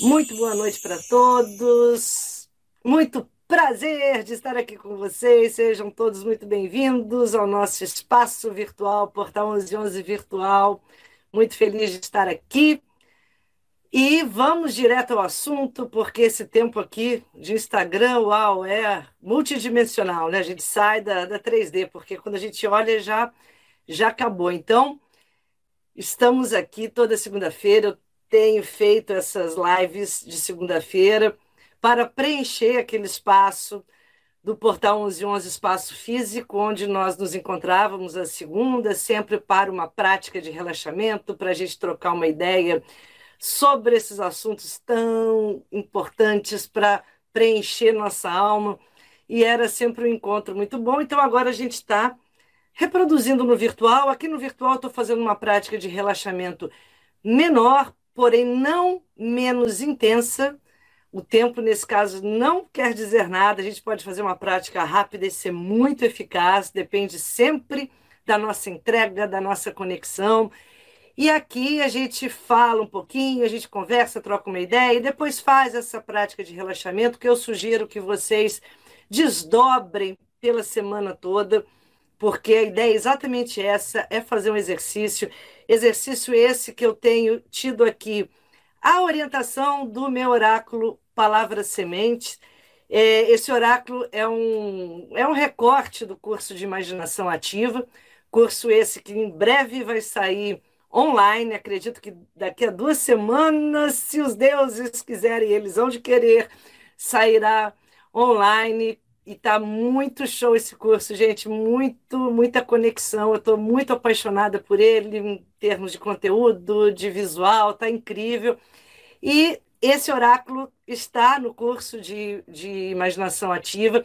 Muito boa noite para todos. Muito prazer de estar aqui com vocês. Sejam todos muito bem-vindos ao nosso espaço virtual, Portal 1111 Virtual. Muito feliz de estar aqui. E vamos direto ao assunto, porque esse tempo aqui de Instagram, uau, é multidimensional, né? A gente sai da, da 3D, porque quando a gente olha já, já acabou. Então, estamos aqui toda segunda-feira. Tenho feito essas lives de segunda-feira para preencher aquele espaço do Portal 1111 Espaço Físico, onde nós nos encontrávamos às segundas, sempre para uma prática de relaxamento, para a gente trocar uma ideia sobre esses assuntos tão importantes para preencher nossa alma. E era sempre um encontro muito bom. Então agora a gente está reproduzindo no virtual. Aqui no virtual estou fazendo uma prática de relaxamento menor, porém não menos intensa. O tempo, nesse caso, não quer dizer nada. A gente pode fazer uma prática rápida e ser muito eficaz, depende sempre da nossa entrega, da nossa conexão. E aqui a gente fala um pouquinho, a gente conversa, troca uma ideia e depois faz essa prática de relaxamento que eu sugiro que vocês desdobrem pela semana toda, porque a ideia é exatamente essa, é fazer um exercício Exercício esse que eu tenho tido aqui a orientação do meu oráculo Palavras Sementes. É, esse oráculo é um, é um recorte do curso de Imaginação Ativa, curso esse que em breve vai sair online. Acredito que daqui a duas semanas, se os deuses quiserem, eles vão de querer, sairá online e tá muito show esse curso, gente, muito, muita conexão. Eu estou muito apaixonada por ele em termos de conteúdo, de visual, tá incrível. E esse oráculo está no curso de, de imaginação ativa.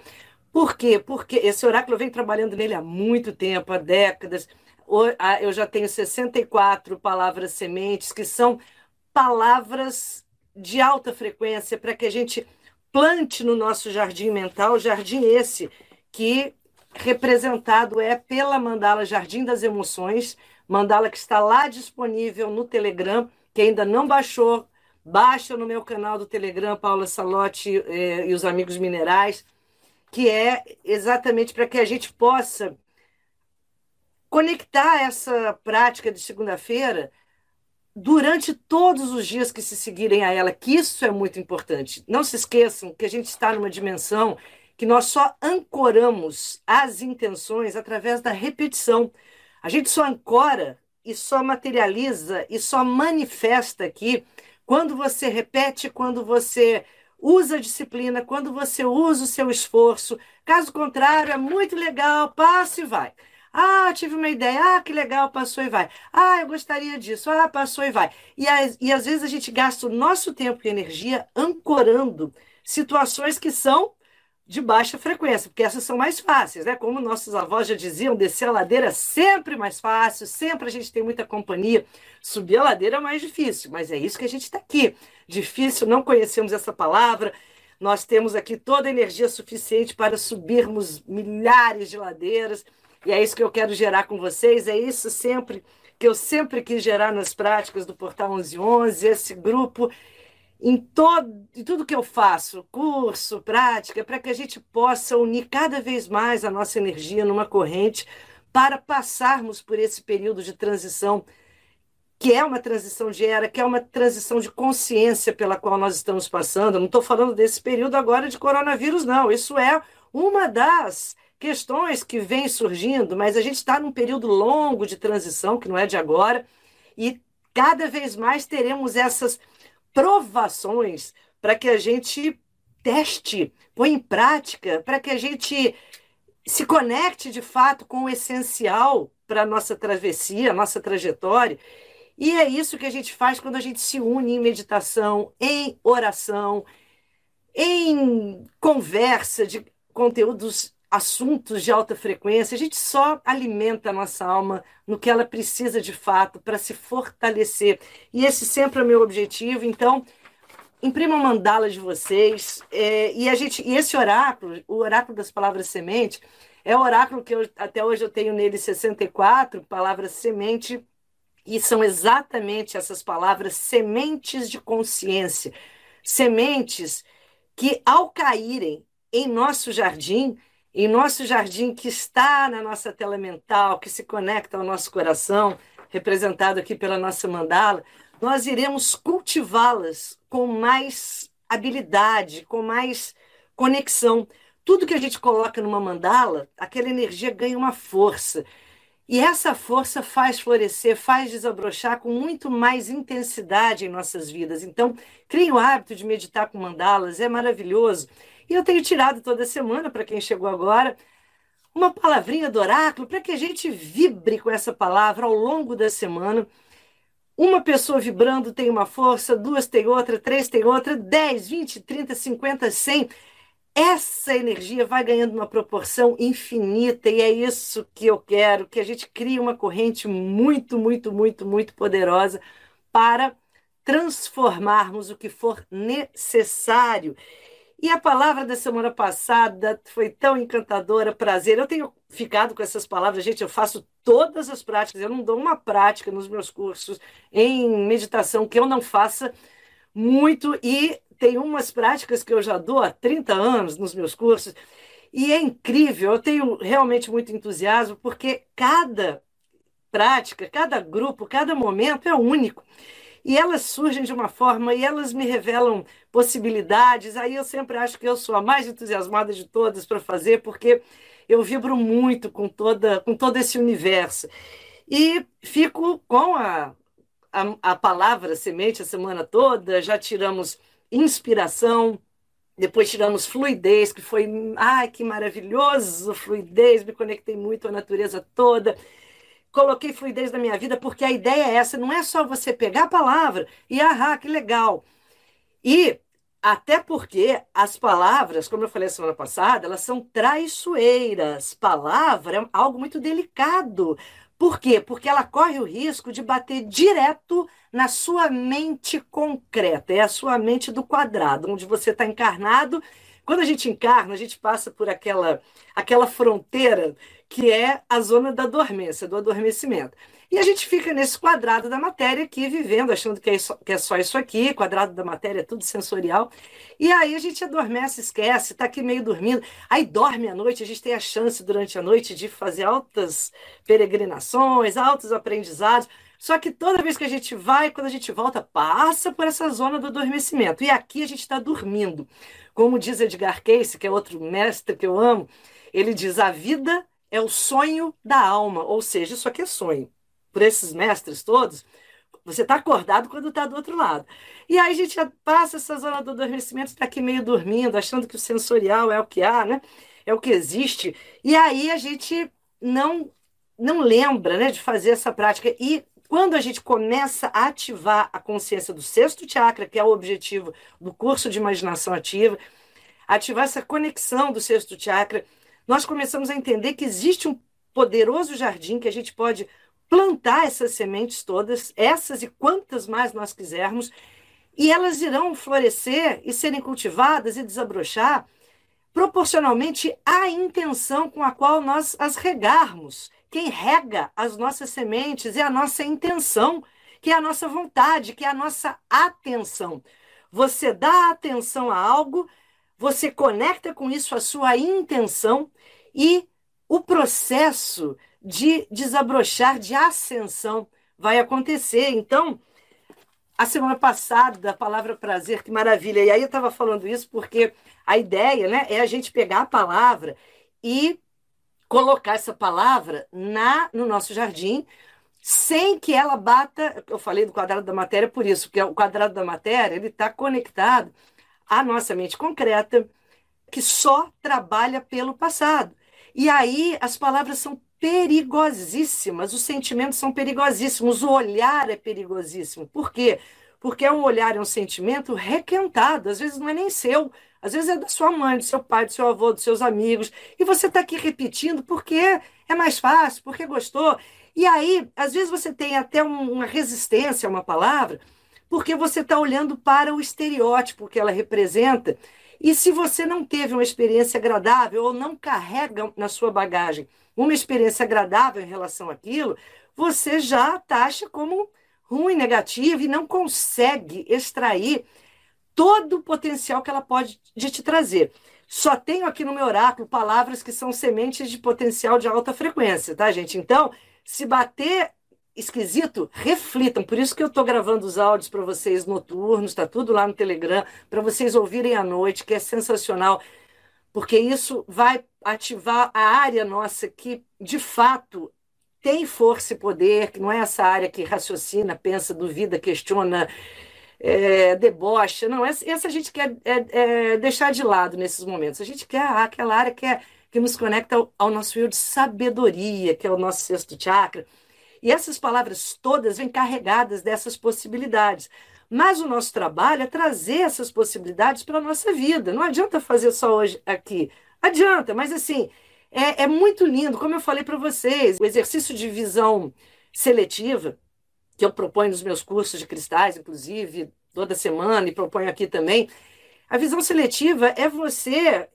Por quê? Porque esse oráculo eu venho trabalhando nele há muito tempo, há décadas. Eu já tenho 64 palavras sementes, que são palavras de alta frequência para que a gente plante no nosso jardim mental, jardim esse que representado é pela mandala Jardim das Emoções, mandala que está lá disponível no Telegram, que ainda não baixou, baixa no meu canal do Telegram, Paula Salotti eh, e os Amigos Minerais, que é exatamente para que a gente possa conectar essa prática de segunda-feira durante todos os dias que se seguirem a ela, que isso é muito importante. Não se esqueçam que a gente está numa dimensão que nós só ancoramos as intenções através da repetição. A gente só ancora e só materializa e só manifesta aqui quando você repete, quando você usa a disciplina, quando você usa o seu esforço. Caso contrário, é muito legal, passa e vai. Ah, tive uma ideia. Ah, que legal, passou e vai. Ah, eu gostaria disso. Ah, passou e vai. E, e às vezes a gente gasta o nosso tempo e energia ancorando situações que são de baixa frequência, porque essas são mais fáceis, né? Como nossos avós já diziam, descer a ladeira é sempre mais fácil, sempre a gente tem muita companhia. Subir a ladeira é mais difícil, mas é isso que a gente está aqui. Difícil, não conhecemos essa palavra. Nós temos aqui toda a energia suficiente para subirmos milhares de ladeiras. E é isso que eu quero gerar com vocês, é isso sempre que eu sempre quis gerar nas práticas do Portal 1111, esse grupo em, todo, em tudo que eu faço, curso, prática, para que a gente possa unir cada vez mais a nossa energia numa corrente para passarmos por esse período de transição, que é uma transição de era, que é uma transição de consciência pela qual nós estamos passando. não estou falando desse período agora de coronavírus, não. Isso é uma das questões que vêm surgindo, mas a gente está num período longo de transição, que não é de agora, e cada vez mais teremos essas provações para que a gente teste, põe em prática, para que a gente se conecte de fato com o essencial para a nossa travessia, a nossa trajetória. E é isso que a gente faz quando a gente se une em meditação, em oração, em conversa de conteúdos, assuntos de alta frequência, a gente só alimenta a nossa alma no que ela precisa de fato para se fortalecer. E esse sempre é o meu objetivo. Então, imprima uma mandala de vocês. É, e a gente, e esse oráculo, o oráculo das palavras semente, é o oráculo que eu, até hoje eu tenho nele 64 palavras semente, e são exatamente essas palavras sementes de consciência, sementes que, ao caírem em nosso jardim, em nosso jardim que está na nossa tela mental, que se conecta ao nosso coração, representado aqui pela nossa mandala, nós iremos cultivá-las com mais habilidade, com mais conexão. Tudo que a gente coloca numa mandala, aquela energia ganha uma força. E essa força faz florescer, faz desabrochar com muito mais intensidade em nossas vidas. Então, crie o hábito de meditar com mandalas, é maravilhoso. E eu tenho tirado toda semana, para quem chegou agora, uma palavrinha do oráculo para que a gente vibre com essa palavra ao longo da semana. Uma pessoa vibrando tem uma força, duas tem outra, três tem outra, 10, 20, 30, 50, 100 essa energia vai ganhando uma proporção infinita e é isso que eu quero, que a gente crie uma corrente muito, muito, muito, muito poderosa para transformarmos o que for necessário. E a palavra da semana passada foi tão encantadora, prazer. Eu tenho ficado com essas palavras, gente, eu faço todas as práticas, eu não dou uma prática nos meus cursos em meditação que eu não faça muito e tem umas práticas que eu já dou há 30 anos nos meus cursos, e é incrível, eu tenho realmente muito entusiasmo, porque cada prática, cada grupo, cada momento é único. E elas surgem de uma forma e elas me revelam possibilidades. Aí eu sempre acho que eu sou a mais entusiasmada de todas para fazer, porque eu vibro muito com toda com todo esse universo. E fico com a, a, a palavra semente a semana toda, já tiramos inspiração, depois tiramos fluidez, que foi, ai, que maravilhoso, fluidez, me conectei muito à natureza toda. Coloquei fluidez na minha vida porque a ideia é essa, não é só você pegar a palavra e, ah, que legal. E até porque as palavras, como eu falei semana passada, elas são traiçoeiras. Palavra é algo muito delicado. Por quê? Porque ela corre o risco de bater direto na sua mente concreta, é a sua mente do quadrado, onde você está encarnado. Quando a gente encarna, a gente passa por aquela, aquela fronteira que é a zona da dormência, do adormecimento. E a gente fica nesse quadrado da matéria aqui, vivendo, achando que é, só, que é só isso aqui, quadrado da matéria tudo sensorial. E aí a gente adormece, esquece, está aqui meio dormindo. Aí dorme à noite, a gente tem a chance durante a noite de fazer altas peregrinações, altos aprendizados. Só que toda vez que a gente vai, quando a gente volta, passa por essa zona do adormecimento. E aqui a gente está dormindo. Como diz Edgar Cayce, que é outro mestre que eu amo, ele diz: a vida é o sonho da alma, ou seja, isso aqui é sonho por esses mestres todos, você está acordado quando está do outro lado. E aí a gente passa essa zona do adormecimento, está aqui meio dormindo, achando que o sensorial é o que há, né? É o que existe. E aí a gente não não lembra, né, de fazer essa prática. E quando a gente começa a ativar a consciência do sexto chakra, que é o objetivo do curso de imaginação ativa, ativar essa conexão do sexto chakra, nós começamos a entender que existe um poderoso jardim que a gente pode plantar essas sementes todas, essas e quantas mais nós quisermos, e elas irão florescer e serem cultivadas e desabrochar proporcionalmente à intenção com a qual nós as regarmos. Quem rega as nossas sementes é a nossa intenção, que é a nossa vontade, que é a nossa atenção. Você dá atenção a algo, você conecta com isso a sua intenção e o processo de desabrochar, de ascensão vai acontecer. Então, a semana passada, a palavra prazer, que maravilha. E aí eu estava falando isso porque a ideia né, é a gente pegar a palavra e colocar essa palavra na no nosso jardim sem que ela bata. Eu falei do quadrado da matéria por isso, porque o quadrado da matéria ele está conectado à nossa mente concreta, que só trabalha pelo passado. E aí as palavras são perigosíssimas, os sentimentos são perigosíssimos, o olhar é perigosíssimo. Por quê? porque é um olhar, é um sentimento requentado, às vezes não é nem seu, às vezes é da sua mãe, do seu pai, do seu avô, dos seus amigos, e você está aqui repetindo porque é mais fácil, porque gostou. E aí, às vezes você tem até uma resistência a uma palavra, porque você está olhando para o estereótipo que ela representa. E se você não teve uma experiência agradável ou não carrega na sua bagagem uma experiência agradável em relação àquilo, você já taxa como ruim, negativo e não consegue extrair todo o potencial que ela pode de te trazer. Só tenho aqui no meu oráculo palavras que são sementes de potencial de alta frequência, tá, gente? Então, se bater esquisito, reflitam. Por isso que eu estou gravando os áudios para vocês noturnos, está tudo lá no Telegram, para vocês ouvirem à noite, que é sensacional, porque isso vai ativar a área nossa que, de fato, tem força e poder, que não é essa área que raciocina, pensa, duvida, questiona, é, debocha. Não, essa, essa a gente quer é, é, deixar de lado nesses momentos. A gente quer aquela área que, é, que nos conecta ao, ao nosso eu de sabedoria, que é o nosso sexto chakra. E essas palavras todas vêm carregadas dessas possibilidades. Mas o nosso trabalho é trazer essas possibilidades para a nossa vida. Não adianta fazer só hoje aqui. Adianta, mas assim, é, é muito lindo, como eu falei para vocês, o exercício de visão seletiva, que eu proponho nos meus cursos de cristais, inclusive, toda semana, e proponho aqui também. A visão seletiva é você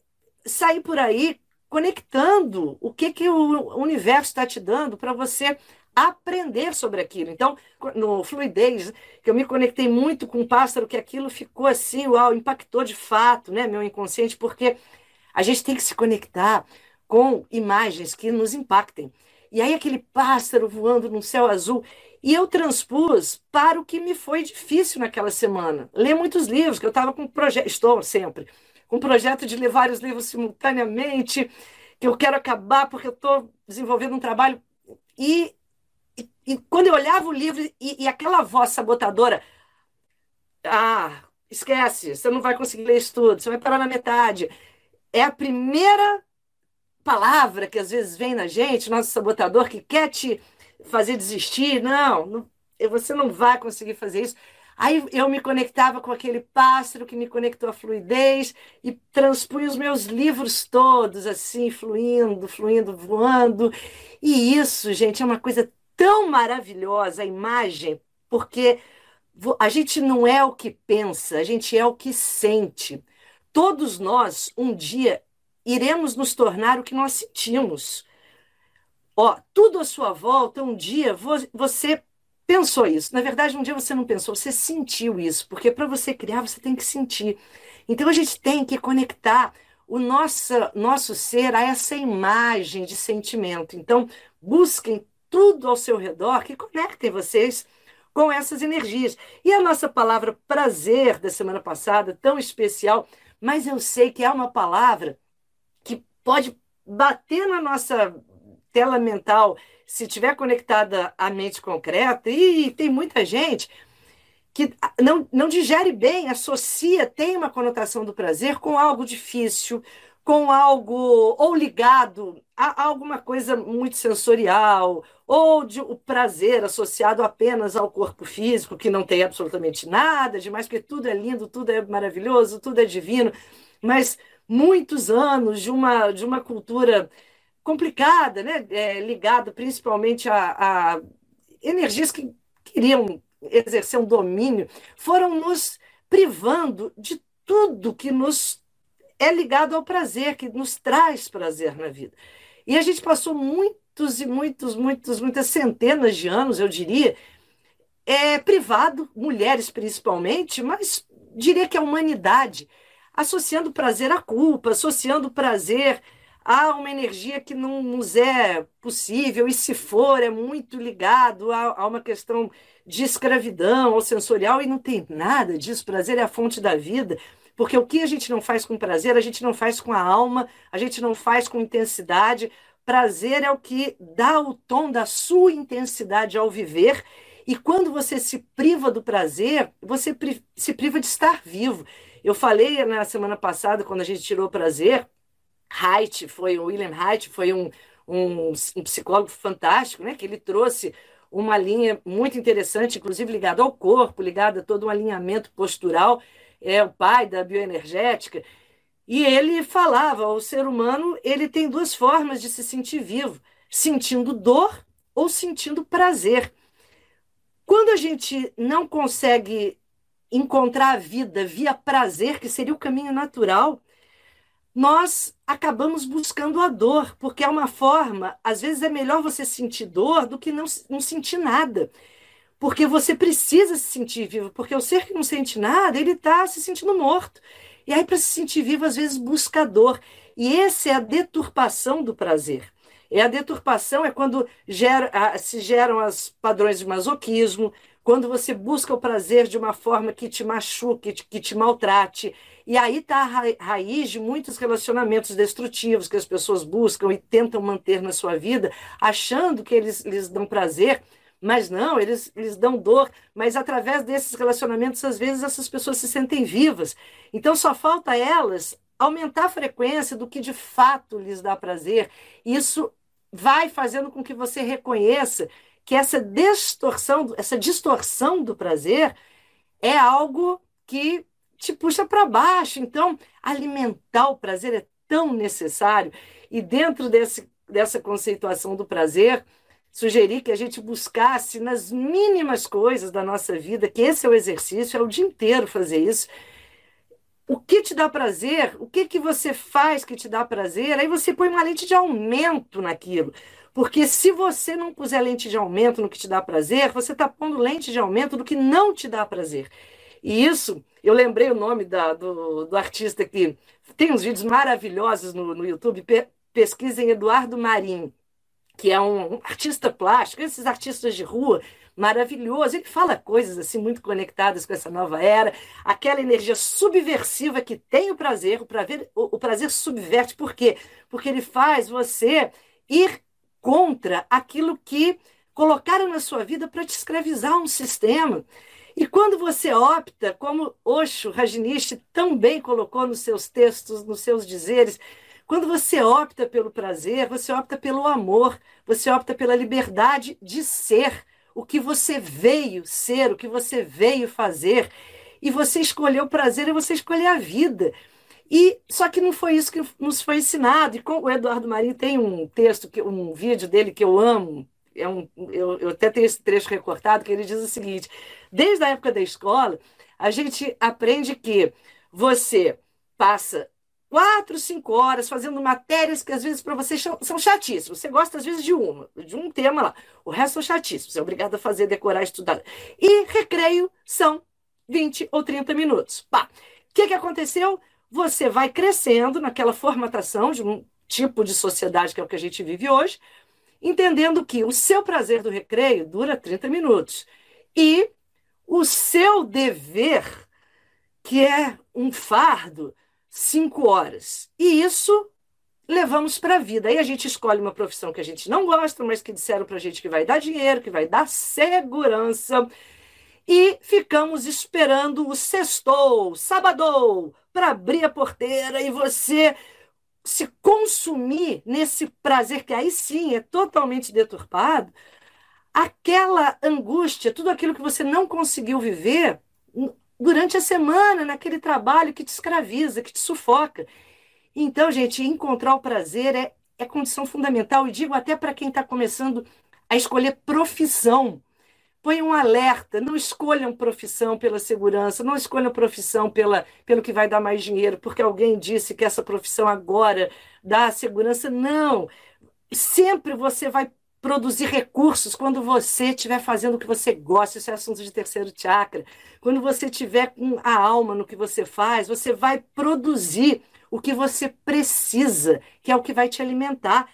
sair por aí conectando o que, que o universo está te dando para você aprender sobre aquilo. Então, no fluidez, que eu me conectei muito com o pássaro, que aquilo ficou assim, uau, impactou de fato, né, meu inconsciente, porque a gente tem que se conectar com imagens que nos impactem. E aí aquele pássaro voando no céu azul. E eu transpus para o que me foi difícil naquela semana. Ler muitos livros, que eu estava com um projeto, estou sempre, com um projeto de ler vários livros simultaneamente, que eu quero acabar porque eu estou desenvolvendo um trabalho. E, e, quando eu olhava o livro e, e aquela voz sabotadora, ah, esquece, você não vai conseguir ler isso tudo, você vai parar na metade. É a primeira palavra que às vezes vem na gente, nosso sabotador que quer te fazer desistir. Não, não, você não vai conseguir fazer isso. Aí eu me conectava com aquele pássaro que me conectou à fluidez e transpunha os meus livros todos assim, fluindo, fluindo, voando. E isso, gente, é uma coisa tão maravilhosa, a imagem, porque a gente não é o que pensa, a gente é o que sente. Todos nós, um dia, iremos nos tornar o que nós sentimos. Ó, tudo à sua volta, um dia você pensou isso. Na verdade, um dia você não pensou, você sentiu isso, porque para você criar, você tem que sentir. Então a gente tem que conectar o nosso, nosso ser a essa imagem de sentimento. Então, busquem tudo ao seu redor que conectem vocês com essas energias. E a nossa palavra prazer da semana passada, tão especial, mas eu sei que é uma palavra pode bater na nossa tela mental se tiver conectada à mente concreta, e tem muita gente que não, não digere bem, associa, tem uma conotação do prazer com algo difícil, com algo ou ligado a alguma coisa muito sensorial, ou de o prazer associado apenas ao corpo físico, que não tem absolutamente nada demais, porque tudo é lindo, tudo é maravilhoso, tudo é divino, mas muitos anos de uma, de uma cultura complicada, né? É, ligada principalmente a, a energias que queriam exercer um domínio, foram nos privando de tudo que nos é ligado ao prazer, que nos traz prazer na vida. E a gente passou muitos e muitos, muitos, muitas centenas de anos, eu diria, é, privado, mulheres principalmente, mas diria que a humanidade associando prazer à culpa, associando prazer a uma energia que não nos é possível, e se for, é muito ligado a, a uma questão de escravidão ou sensorial, e não tem nada disso. Prazer é a fonte da vida. Porque o que a gente não faz com prazer, a gente não faz com a alma, a gente não faz com intensidade. Prazer é o que dá o tom da sua intensidade ao viver. E quando você se priva do prazer, você se priva de estar vivo. Eu falei na semana passada, quando a gente tirou prazer, Haidt foi, o William Haidt foi um, um, um, psicólogo fantástico, né? Que ele trouxe uma linha muito interessante, inclusive ligada ao corpo, ligada a todo um alinhamento postural, é o pai da bioenergética, e ele falava, o ser humano ele tem duas formas de se sentir vivo, sentindo dor ou sentindo prazer. Quando a gente não consegue encontrar a vida via prazer, que seria o caminho natural, nós acabamos buscando a dor, porque é uma forma, às vezes é melhor você sentir dor do que não, não sentir nada. Porque você precisa se sentir vivo, porque o ser que não sente nada, ele está se sentindo morto. E aí, para se sentir vivo, às vezes busca dor. E essa é a deturpação do prazer. É a deturpação, é quando gera, se geram os padrões de masoquismo, quando você busca o prazer de uma forma que te machuque, que te maltrate. E aí está a raiz de muitos relacionamentos destrutivos que as pessoas buscam e tentam manter na sua vida, achando que eles lhes dão prazer, mas não, eles, eles dão dor. Mas através desses relacionamentos, às vezes, essas pessoas se sentem vivas. Então só falta elas aumentar a frequência do que de fato lhes dá prazer. Isso vai fazendo com que você reconheça que essa distorção, essa distorção do prazer é algo que te puxa para baixo. Então, alimentar o prazer é tão necessário. E dentro desse, dessa conceituação do prazer, sugeri que a gente buscasse nas mínimas coisas da nossa vida, que esse é o exercício, é o dia inteiro fazer isso. O que te dá prazer? O que, que você faz que te dá prazer? Aí você põe uma lente de aumento naquilo. Porque se você não puser lente de aumento no que te dá prazer, você está pondo lente de aumento no que não te dá prazer. E isso, eu lembrei o nome da, do, do artista que tem uns vídeos maravilhosos no, no YouTube. Pe pesquisem Eduardo Marinho, que é um, artista plástico, esses artistas de rua maravilhoso. Ele fala coisas assim muito conectadas com essa nova era, aquela energia subversiva que tem o prazer, o prazer, o, prazer subverte. Por quê? Porque ele faz você ir contra aquilo que colocaram na sua vida para te escravizar um sistema. E quando você opta, como Osho Rajneesh também colocou nos seus textos, nos seus dizeres, quando você opta pelo prazer, você opta pelo amor, você opta pela liberdade de ser o que você veio ser, o que você veio fazer. E você escolheu o prazer e você escolheu a vida. E só que não foi isso que nos foi ensinado. E o Eduardo Marinho tem um texto, um vídeo dele que eu amo, é um, eu, eu até tenho esse trecho recortado, que ele diz o seguinte: desde a época da escola, a gente aprende que você passa quatro, cinco horas fazendo matérias que às vezes para você são chatíssimas. Você gosta às vezes de uma, de um tema lá. O resto são chatíssimos. Você é obrigado a fazer, decorar, estudar. E recreio são 20 ou 30 minutos. Pá. O que, que aconteceu? Você vai crescendo naquela formatação de um tipo de sociedade que é o que a gente vive hoje, entendendo que o seu prazer do recreio dura 30 minutos. E o seu dever, que é um fardo, cinco horas. E isso levamos para a vida. Aí a gente escolhe uma profissão que a gente não gosta, mas que disseram para a gente que vai dar dinheiro, que vai dar segurança. E ficamos esperando o sextou, sabadou, para abrir a porteira e você se consumir nesse prazer que aí sim é totalmente deturpado, aquela angústia, tudo aquilo que você não conseguiu viver durante a semana, naquele trabalho que te escraviza, que te sufoca. Então, gente, encontrar o prazer é, é condição fundamental, e digo até para quem está começando a escolher profissão. Põe um alerta, não escolham profissão pela segurança, não escolham profissão pela, pelo que vai dar mais dinheiro, porque alguém disse que essa profissão agora dá segurança. Não. Sempre você vai produzir recursos quando você estiver fazendo o que você gosta, isso é assunto de terceiro chakra. Quando você estiver com a alma no que você faz, você vai produzir o que você precisa, que é o que vai te alimentar.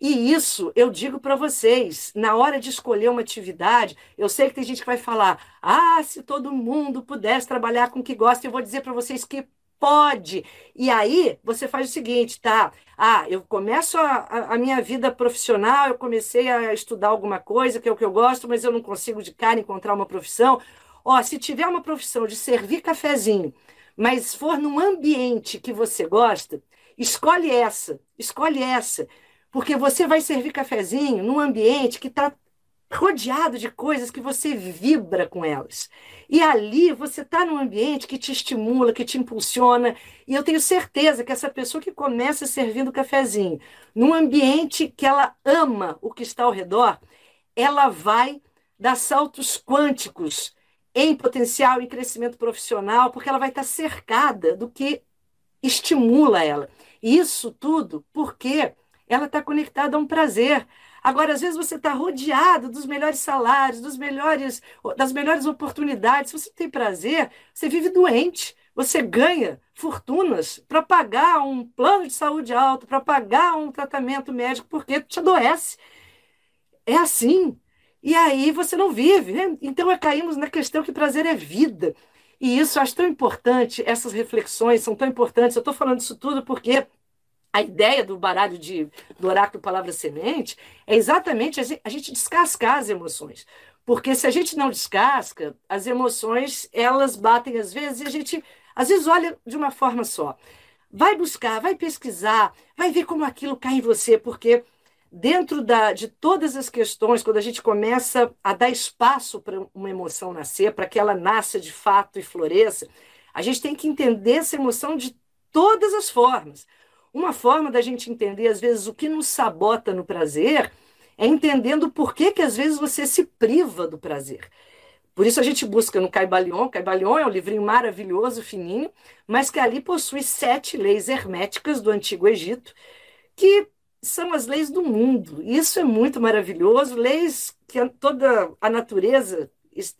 E isso eu digo para vocês, na hora de escolher uma atividade, eu sei que tem gente que vai falar: ah, se todo mundo pudesse trabalhar com o que gosta, eu vou dizer para vocês que pode. E aí você faz o seguinte, tá? Ah, eu começo a, a, minha vida profissional, eu comecei a estudar alguma coisa que é o que eu gosto, mas eu não consigo de cara encontrar uma profissão. Ó, se tiver uma profissão de servir cafezinho, mas for num ambiente que você gosta, escolhe essa, escolhe essa. Porque você vai servir cafezinho num ambiente que está rodeado de coisas que você vibra com elas. E ali você está num ambiente que te estimula, que te impulsiona. E eu tenho certeza que essa pessoa que começa servindo cafezinho, num ambiente que ela ama o que está ao redor, ela vai dar saltos quânticos em potencial e crescimento profissional, porque ela vai estar cercada do que estimula ela. Isso tudo porque ela está conectada a um prazer. Agora, às vezes você está rodeado dos melhores salários, dos melhores, das melhores oportunidades. Se você tem prazer, você vive doente. Você ganha fortunas para pagar um plano de saúde alto, para pagar um tratamento médico, porque te adoece. É assim. E aí você não vive. Né? Então, é, caímos na questão que prazer é vida. E isso eu acho tão importante, essas reflexões são tão importantes. Eu estou falando isso tudo porque a ideia do baralho de, do oráculo palavra semente é exatamente a gente descascar as emoções. Porque se a gente não descasca, as emoções, elas batem às vezes e a gente, às vezes, olha de uma forma só. Vai buscar, vai pesquisar, vai ver como aquilo cai em você, porque dentro da, de todas as questões, quando a gente começa a dar espaço para uma emoção nascer, para que ela nasça de fato e floresça, a gente tem que entender essa emoção de todas as formas. Uma forma da gente entender, às vezes, o que nos sabota no prazer é entendendo por que, que às vezes, você se priva do prazer. Por isso a gente busca no Caibalion. Caibalion é um livrinho maravilhoso, fininho, mas que ali possui sete leis herméticas do Antigo Egito, que são as leis do mundo. Isso é muito maravilhoso, leis que toda a natureza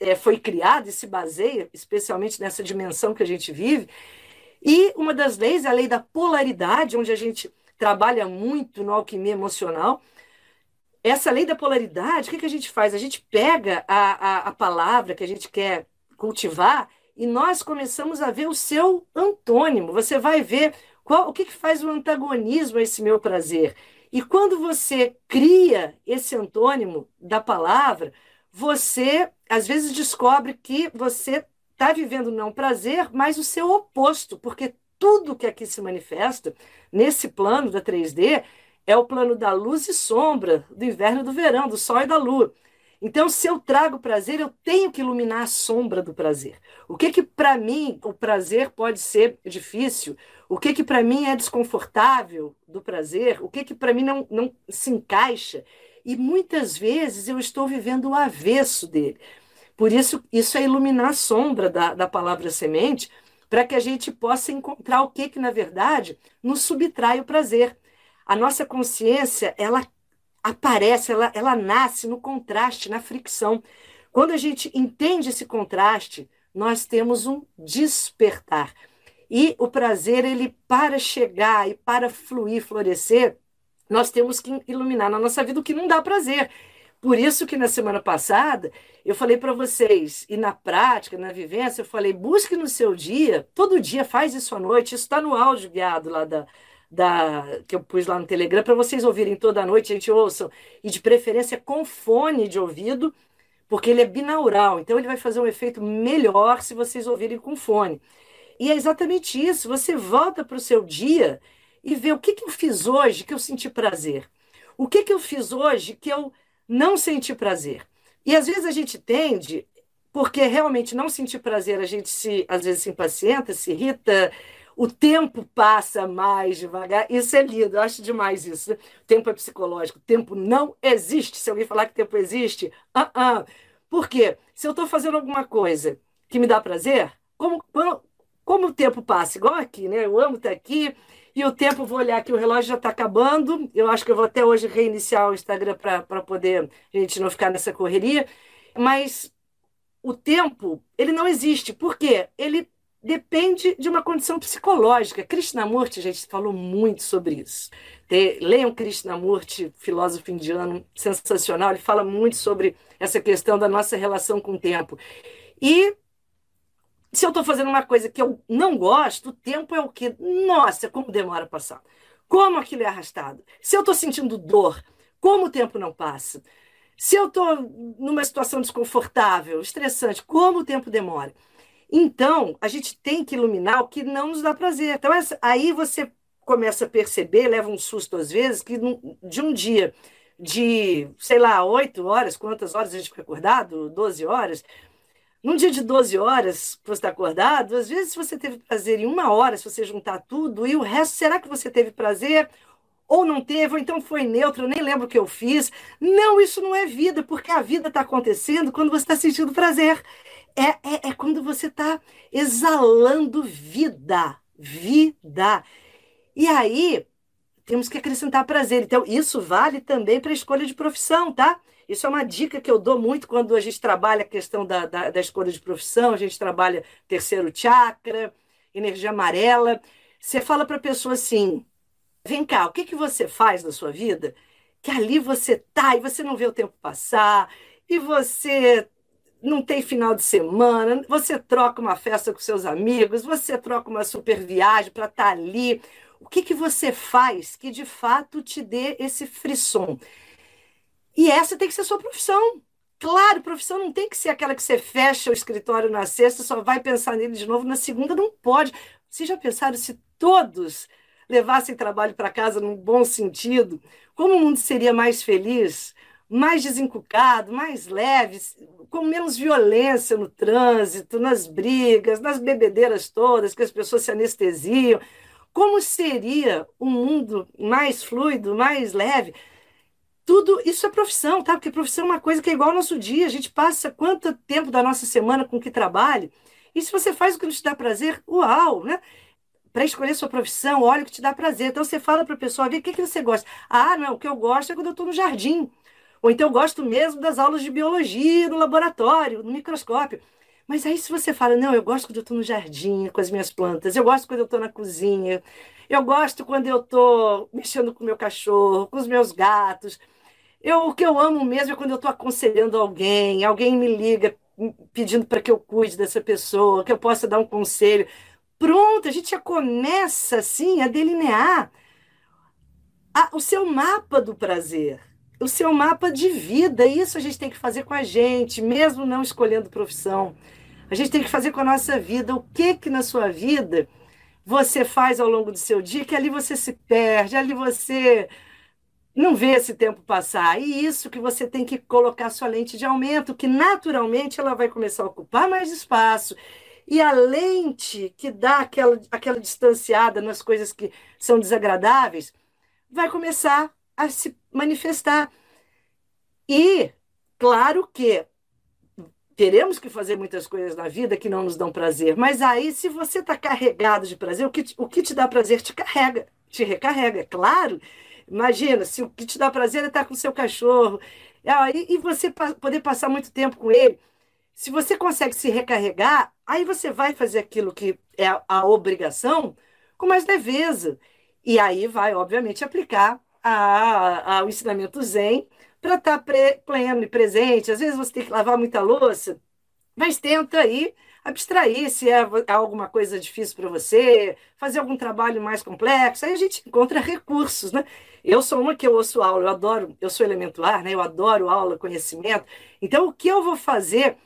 é, foi criada e se baseia, especialmente nessa dimensão que a gente vive. E uma das leis é a lei da polaridade, onde a gente trabalha muito no alquimia emocional. Essa lei da polaridade, o que, que a gente faz? A gente pega a, a, a palavra que a gente quer cultivar e nós começamos a ver o seu antônimo. Você vai ver qual, o que, que faz o antagonismo a esse meu prazer. E quando você cria esse antônimo da palavra, você às vezes descobre que você está vivendo não prazer, mas o seu oposto, porque tudo que aqui se manifesta nesse plano da 3D é o plano da luz e sombra, do inverno e do verão, do sol e da lua. Então, se eu trago prazer, eu tenho que iluminar a sombra do prazer. O que que para mim o prazer pode ser difícil? O que que para mim é desconfortável do prazer? O que que para mim não, não se encaixa? E muitas vezes eu estou vivendo o avesso dele. Por isso, isso é iluminar a sombra da, da palavra semente, para que a gente possa encontrar o que que, na verdade, nos subtrai o prazer. A nossa consciência, ela aparece, ela, ela nasce no contraste, na fricção. Quando a gente entende esse contraste, nós temos um despertar. E o prazer, ele para chegar e para fluir, florescer, nós temos que iluminar na nossa vida o que não dá prazer. Por isso que na semana passada eu falei para vocês, e na prática, na vivência, eu falei, busque no seu dia, todo dia faz isso à noite, isso está no áudio guiado lá da, da, que eu pus lá no Telegram, para vocês ouvirem toda noite, a gente ouçam, e de preferência com fone de ouvido, porque ele é binaural, então ele vai fazer um efeito melhor se vocês ouvirem com fone. E é exatamente isso, você volta para o seu dia e vê o que, que eu fiz hoje que eu senti prazer. O que, que eu fiz hoje que eu não senti prazer. E às vezes a gente tende, porque realmente não sentir prazer, a gente se, às vezes se impacienta, se irrita, o tempo passa mais devagar. Isso é lindo, eu acho demais isso. Né? O tempo é psicológico, o tempo não existe. Se alguém falar que tempo existe, uh -uh. por quê? Se eu estou fazendo alguma coisa que me dá prazer, como, como, como o tempo passa? Igual aqui, né? Eu amo estar aqui e o tempo, vou olhar aqui, o relógio já está acabando. Eu acho que eu vou até hoje reiniciar o Instagram para poder a gente não ficar nessa correria. Mas o tempo, ele não existe. Por quê? Ele depende de uma condição psicológica. Krishnamurti, gente falou muito sobre isso. Leiam Krishnamurti, filósofo indiano sensacional, ele fala muito sobre essa questão da nossa relação com o tempo. E se eu estou fazendo uma coisa que eu não gosto, o tempo é o quê? Nossa, como demora a passar. Como aquilo é arrastado. Se eu estou sentindo dor, como o tempo não passa. Se eu estou numa situação desconfortável, estressante, como o tempo demora. Então, a gente tem que iluminar o que não nos dá prazer. Então, essa, aí você começa a perceber, leva um susto às vezes, que de um dia de, sei lá, oito horas, quantas horas a gente fica acordado? Doze horas. Num dia de 12 horas que você está acordado, às vezes você teve prazer em uma hora, se você juntar tudo, e o resto, será que você teve prazer? Ou não teve, ou então foi neutro, eu nem lembro o que eu fiz. Não, isso não é vida, porque a vida está acontecendo quando você está sentindo prazer. É, é, é quando você está exalando vida. Vida. E aí, temos que acrescentar prazer. Então, isso vale também para a escolha de profissão, tá? Isso é uma dica que eu dou muito quando a gente trabalha a questão da, da, da escolha de profissão, a gente trabalha terceiro chakra, energia amarela. Você fala para a pessoa assim: vem cá, o que, que você faz na sua vida? Que ali você tá e você não vê o tempo passar, e você não tem final de semana, você troca uma festa com seus amigos, você troca uma super viagem para estar tá ali. O que, que você faz que de fato te dê esse frisson? E essa tem que ser a sua profissão. Claro, profissão não tem que ser aquela que você fecha o escritório na sexta, só vai pensar nele de novo na segunda, não pode. Vocês já pensaram se todos levassem trabalho para casa num bom sentido? Como o mundo seria mais feliz, mais desencucado, mais leve, com menos violência no trânsito, nas brigas, nas bebedeiras todas, que as pessoas se anestesiam? Como seria um mundo mais fluido, mais leve? Tudo isso é profissão, tá? Porque profissão é uma coisa que é igual ao nosso dia. A gente passa quanto tempo da nossa semana com que trabalhe. E se você faz o que te dá prazer, uau, né? Para escolher sua profissão, olha o que te dá prazer. Então você fala para a pessoa, vê o que, que você gosta. Ah, não, o que eu gosto é quando eu estou no jardim. Ou então eu gosto mesmo das aulas de biologia no laboratório, no microscópio. Mas aí se você fala, não, eu gosto quando eu estou no jardim com as minhas plantas, eu gosto quando eu estou na cozinha, eu gosto quando eu estou mexendo com o meu cachorro, com os meus gatos. Eu, o que eu amo mesmo é quando eu estou aconselhando alguém, alguém me liga pedindo para que eu cuide dessa pessoa, que eu possa dar um conselho. Pronto, a gente já começa assim a delinear a, o seu mapa do prazer, o seu mapa de vida. Isso a gente tem que fazer com a gente, mesmo não escolhendo profissão. A gente tem que fazer com a nossa vida. O que que na sua vida você faz ao longo do seu dia que ali você se perde, ali você não vê esse tempo passar. E isso que você tem que colocar sua lente de aumento, que naturalmente ela vai começar a ocupar mais espaço. E a lente que dá aquela, aquela distanciada nas coisas que são desagradáveis vai começar a se manifestar. E, claro que teremos que fazer muitas coisas na vida que não nos dão prazer, mas aí, se você está carregado de prazer, o que, o que te dá prazer te carrega, te recarrega, é claro. Imagina, se o que te dá prazer é estar com o seu cachorro, e, e você poder passar muito tempo com ele. Se você consegue se recarregar, aí você vai fazer aquilo que é a obrigação com mais leveza. E aí vai, obviamente, aplicar a, a, o ensinamento Zen para estar pre, pleno e presente. Às vezes você tem que lavar muita louça, mas tenta aí abstrair se é, é alguma coisa difícil para você, fazer algum trabalho mais complexo, aí a gente encontra recursos, né? Eu sou uma que eu ouço aula, eu adoro, eu sou elementar, né? Eu adoro aula, conhecimento. Então, o que eu vou fazer?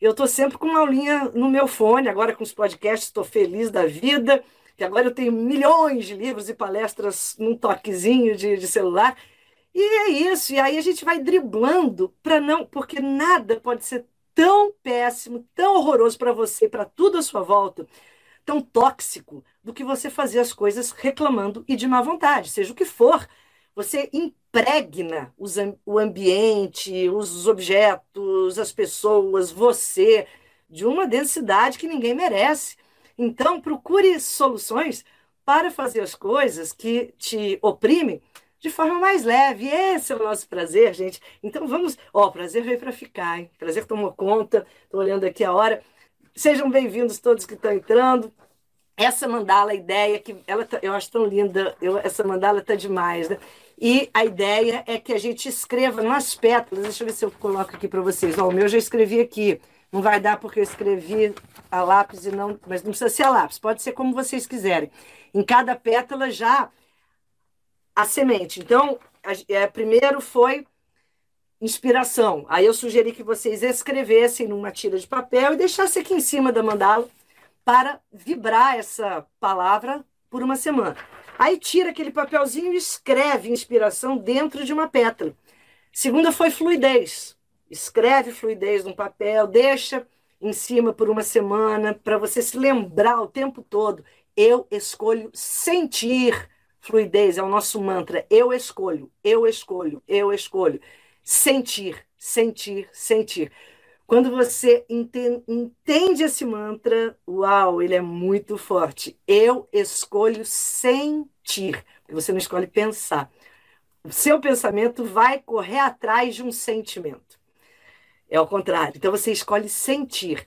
Eu estou sempre com uma aulinha no meu fone, agora com os podcasts, estou feliz da vida, que agora eu tenho milhões de livros e palestras num toquezinho de, de celular. E é isso, e aí a gente vai driblando para não, porque nada pode ser tão péssimo, tão horroroso para você, para tudo à sua volta, tão tóxico, do que você fazer as coisas reclamando e de má vontade, seja o que for. Você impregna os, o ambiente, os objetos, as pessoas, você, de uma densidade que ninguém merece. Então, procure soluções para fazer as coisas que te oprimem de forma mais leve. Esse é o nosso prazer, gente. Então vamos. Ó, prazer veio para ficar, hein? Prazer tomou conta. Estou olhando aqui a hora. Sejam bem-vindos todos que estão entrando. Essa mandala, a ideia que ela tá, eu acho tão linda, eu, essa mandala tá demais, né? E a ideia é que a gente escreva nas pétalas. Deixa eu ver se eu coloco aqui para vocês. Ó, o meu já escrevi aqui. Não vai dar porque eu escrevi a lápis e não, mas não precisa ser a lápis. Pode ser como vocês quiserem. Em cada pétala já a semente. Então, a, é, primeiro foi inspiração. Aí eu sugeri que vocês escrevessem numa tira de papel e deixassem aqui em cima da mandala para vibrar essa palavra por uma semana. Aí tira aquele papelzinho e escreve inspiração dentro de uma pétala. Segunda foi fluidez. Escreve fluidez no papel, deixa em cima por uma semana para você se lembrar o tempo todo. Eu escolho sentir fluidez, é o nosso mantra. Eu escolho, eu escolho, eu escolho. Sentir, sentir, sentir. Quando você entende esse mantra, uau, ele é muito forte. Eu escolho sentir, você não escolhe pensar. O seu pensamento vai correr atrás de um sentimento. É o contrário. Então você escolhe sentir.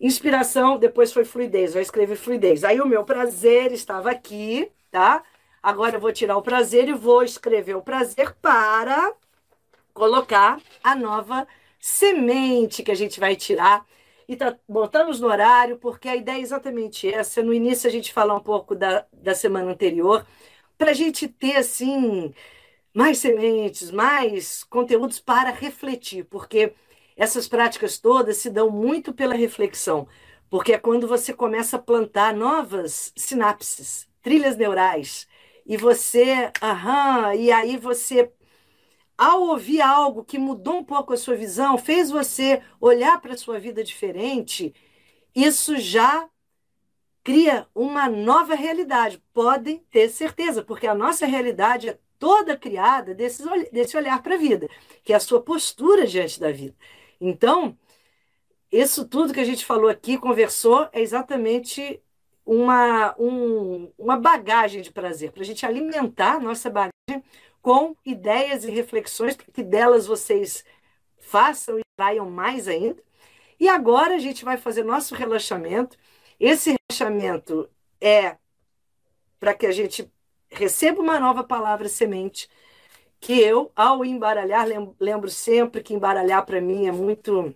Inspiração, depois foi fluidez. Vai escrever fluidez. Aí o meu prazer estava aqui, tá? Agora eu vou tirar o prazer e vou escrever o prazer para colocar a nova semente que a gente vai tirar. E tá, botamos no horário, porque a ideia é exatamente essa. No início a gente fala um pouco da, da semana anterior, para a gente ter, assim, mais sementes, mais conteúdos para refletir, porque essas práticas todas se dão muito pela reflexão, porque é quando você começa a plantar novas sinapses, trilhas neurais, e você, aham, e aí você ao ouvir algo que mudou um pouco a sua visão, fez você olhar para a sua vida diferente, isso já cria uma nova realidade. Podem ter certeza, porque a nossa realidade é toda criada desse, desse olhar para a vida, que é a sua postura diante da vida. Então, isso tudo que a gente falou aqui, conversou, é exatamente uma, um, uma bagagem de prazer, para a gente alimentar nossa bagagem com ideias e reflexões que delas vocês façam e traiam mais ainda. E agora a gente vai fazer nosso relaxamento. Esse relaxamento é para que a gente receba uma nova palavra semente, que eu, ao embaralhar, lembro sempre que embaralhar para mim é muito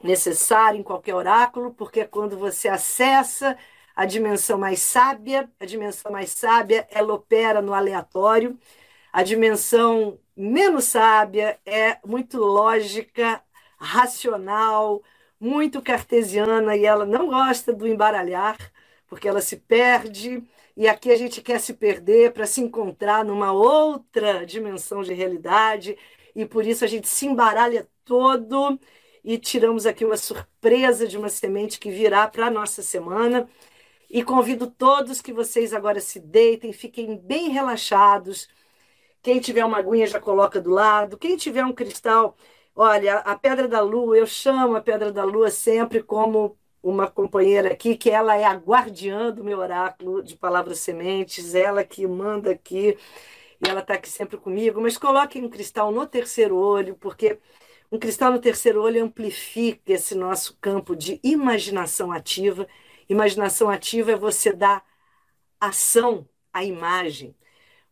necessário em qualquer oráculo, porque é quando você acessa a dimensão mais sábia, a dimensão mais sábia, ela opera no aleatório. A dimensão menos sábia é muito lógica, racional, muito cartesiana e ela não gosta do embaralhar, porque ela se perde. E aqui a gente quer se perder para se encontrar numa outra dimensão de realidade, e por isso a gente se embaralha todo e tiramos aqui uma surpresa de uma semente que virá para a nossa semana. E convido todos que vocês agora se deitem, fiquem bem relaxados quem tiver uma aguinha já coloca do lado. Quem tiver um cristal, olha, a pedra da lua, eu chamo a pedra da lua sempre como uma companheira aqui, que ela é a guardiã do meu oráculo de palavras sementes, ela que manda aqui, e ela está aqui sempre comigo. Mas coloquem um cristal no terceiro olho, porque um cristal no terceiro olho amplifica esse nosso campo de imaginação ativa. Imaginação ativa é você dar ação à imagem.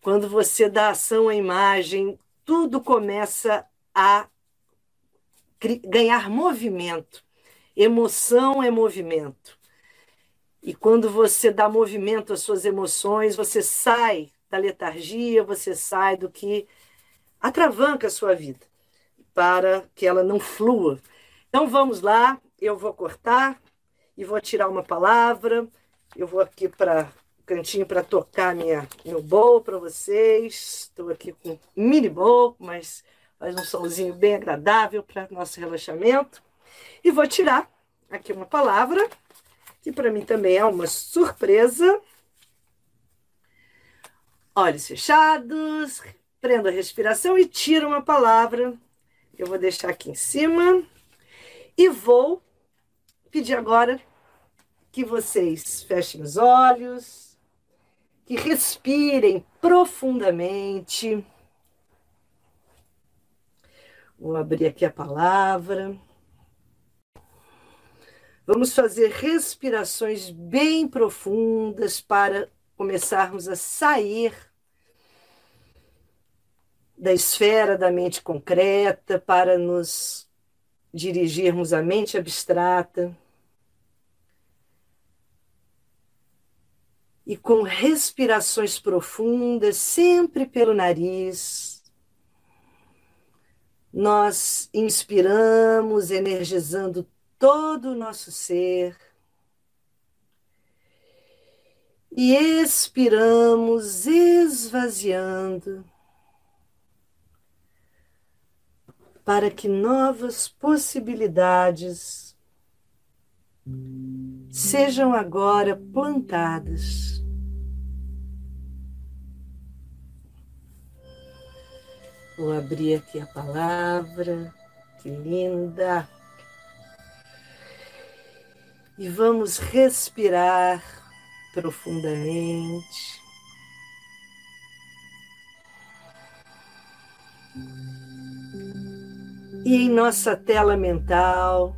Quando você dá ação à imagem, tudo começa a ganhar movimento. Emoção é movimento. E quando você dá movimento às suas emoções, você sai da letargia, você sai do que atravanca a sua vida, para que ela não flua. Então vamos lá, eu vou cortar e vou tirar uma palavra. Eu vou aqui para cantinho para tocar minha, meu bowl para vocês. Estou aqui com mini bowl, mas faz um somzinho bem agradável para nosso relaxamento. E vou tirar aqui uma palavra, que para mim também é uma surpresa. Olhos fechados, prendo a respiração e tiro uma palavra. Eu vou deixar aqui em cima e vou pedir agora que vocês fechem os olhos que respirem profundamente. Vou abrir aqui a palavra. Vamos fazer respirações bem profundas para começarmos a sair da esfera da mente concreta para nos dirigirmos à mente abstrata. E com respirações profundas, sempre pelo nariz. Nós inspiramos, energizando todo o nosso ser. E expiramos, esvaziando, para que novas possibilidades sejam agora plantadas. Vou abrir aqui a palavra, que linda. E vamos respirar profundamente. E em nossa tela mental,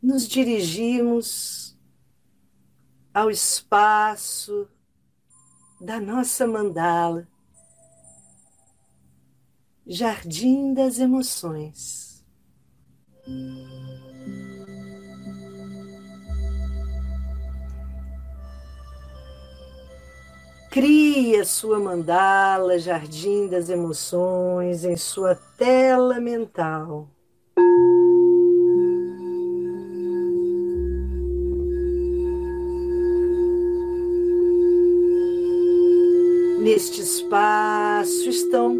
nos dirigimos ao espaço da nossa mandala, Jardim das Emoções. Crie a sua mandala, Jardim das Emoções, em sua tela mental. Neste espaço estão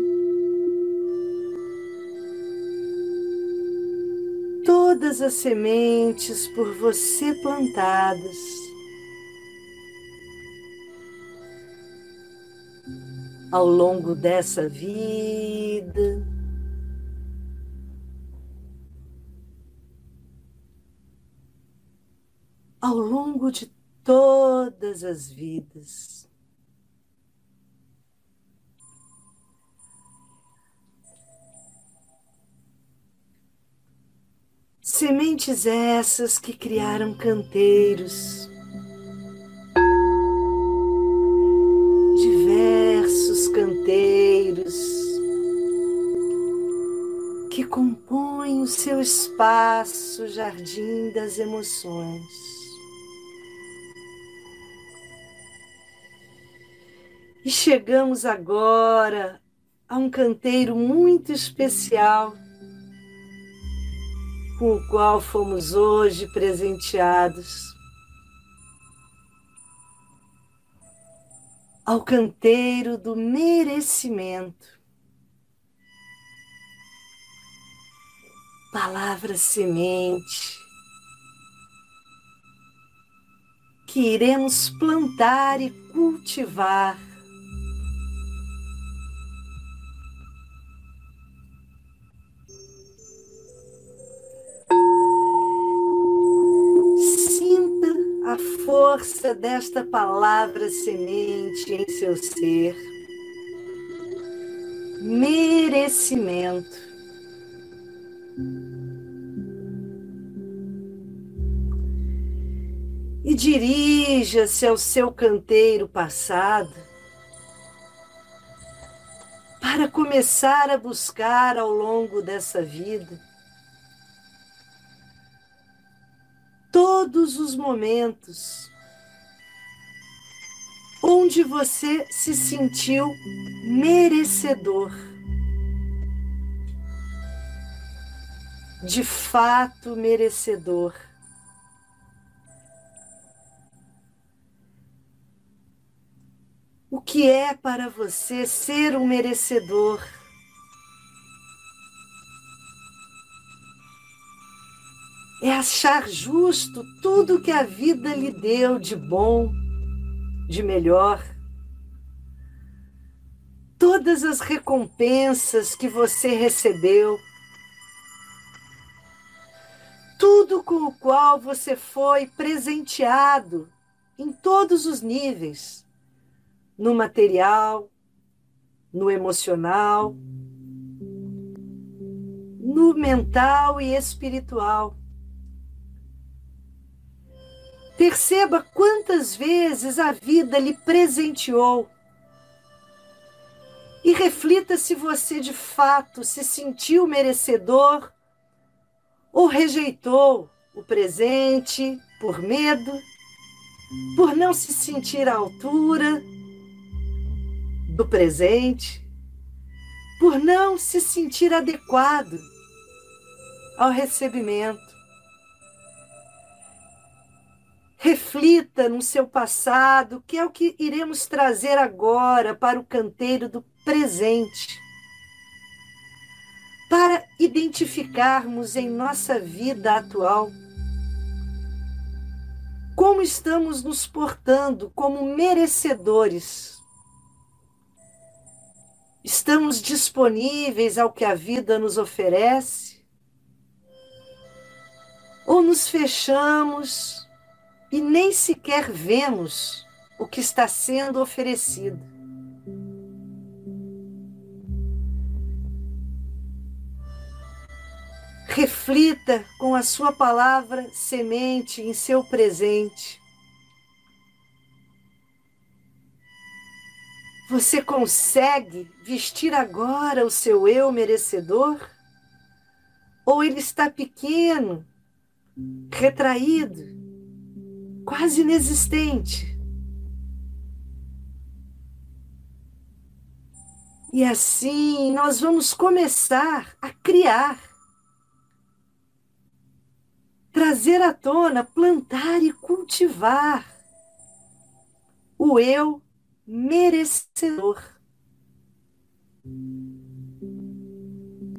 todas as sementes por você plantadas. ao longo dessa vida. Ao longo de todas as vidas. Sementes essas que criaram canteiros canteiros que compõem o seu espaço jardim das emoções. E chegamos agora a um canteiro muito especial com o qual fomos hoje presenteados. ao canteiro do merecimento. Palavra semente que iremos plantar e cultivar. A força desta palavra semente em seu ser. Merecimento. E dirija-se ao seu canteiro passado para começar a buscar ao longo dessa vida todos os momentos onde você se sentiu merecedor. De fato merecedor. O que é para você ser um merecedor? É achar justo tudo que a vida lhe deu de bom, de melhor. Todas as recompensas que você recebeu, tudo com o qual você foi presenteado em todos os níveis no material, no emocional, no mental e espiritual. Perceba quantas vezes a vida lhe presenteou. E reflita se você de fato se sentiu merecedor ou rejeitou o presente por medo, por não se sentir à altura do presente, por não se sentir adequado ao recebimento. Reflita no seu passado, que é o que iremos trazer agora para o canteiro do presente. Para identificarmos em nossa vida atual como estamos nos portando como merecedores. Estamos disponíveis ao que a vida nos oferece? Ou nos fechamos e nem sequer vemos o que está sendo oferecido. Reflita com a sua palavra semente em seu presente. Você consegue vestir agora o seu eu merecedor? Ou ele está pequeno, retraído? Quase inexistente. E assim nós vamos começar a criar, trazer à tona, plantar e cultivar o eu merecedor.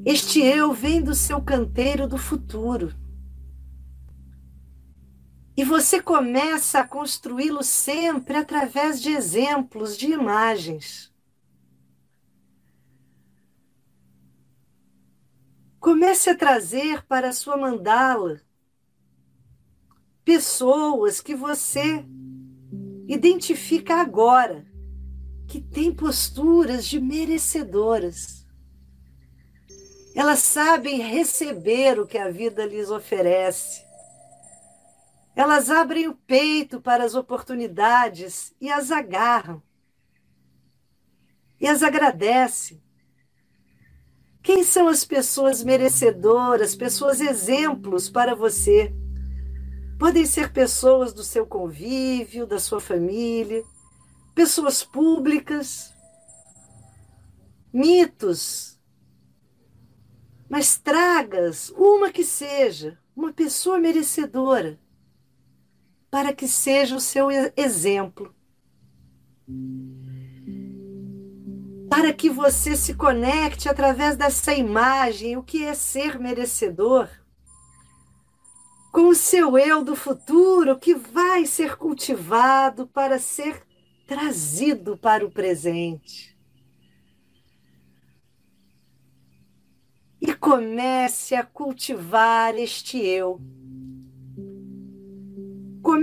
Este eu vem do seu canteiro do futuro. E você começa a construí-lo sempre através de exemplos, de imagens. Comece a trazer para a sua mandala pessoas que você identifica agora, que têm posturas de merecedoras. Elas sabem receber o que a vida lhes oferece elas abrem o peito para as oportunidades e as agarram. E as agradecem. Quem são as pessoas merecedoras, pessoas exemplos para você? Podem ser pessoas do seu convívio, da sua família, pessoas públicas, mitos. Mas tragas uma que seja, uma pessoa merecedora para que seja o seu exemplo. Para que você se conecte através dessa imagem, o que é ser merecedor, com o seu eu do futuro que vai ser cultivado para ser trazido para o presente. E comece a cultivar este eu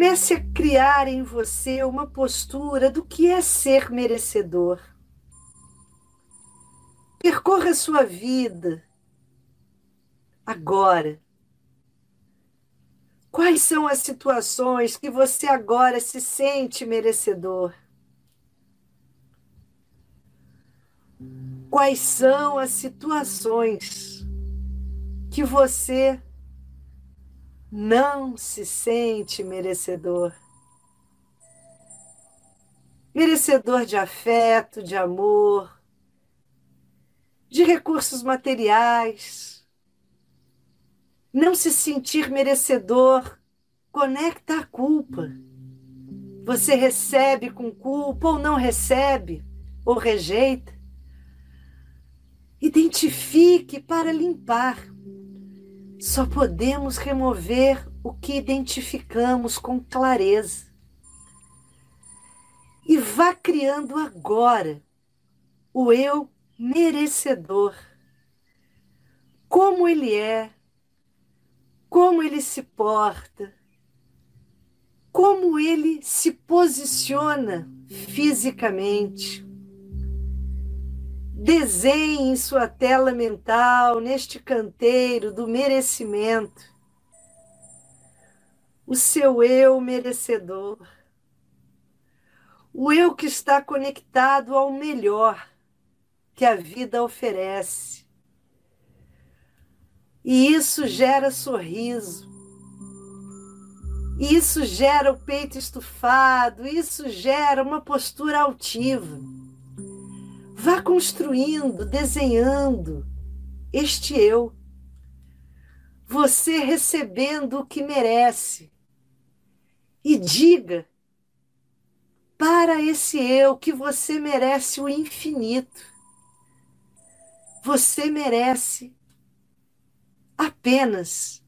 Comece a criar em você uma postura do que é ser merecedor. Percorra a sua vida agora. Quais são as situações que você agora se sente merecedor? Quais são as situações que você não se sente merecedor. Merecedor de afeto, de amor, de recursos materiais. Não se sentir merecedor conecta a culpa. Você recebe com culpa ou não recebe, ou rejeita. Identifique para limpar só podemos remover o que identificamos com clareza. E vá criando agora o eu merecedor. Como ele é, como ele se porta, como ele se posiciona fisicamente Desenhe em sua tela mental, neste canteiro do merecimento, o seu eu merecedor, o eu que está conectado ao melhor que a vida oferece. E isso gera sorriso, isso gera o peito estufado, isso gera uma postura altiva. Vá construindo, desenhando este eu. Você recebendo o que merece. e diga para esse eu que você merece o infinito. Você merece apenas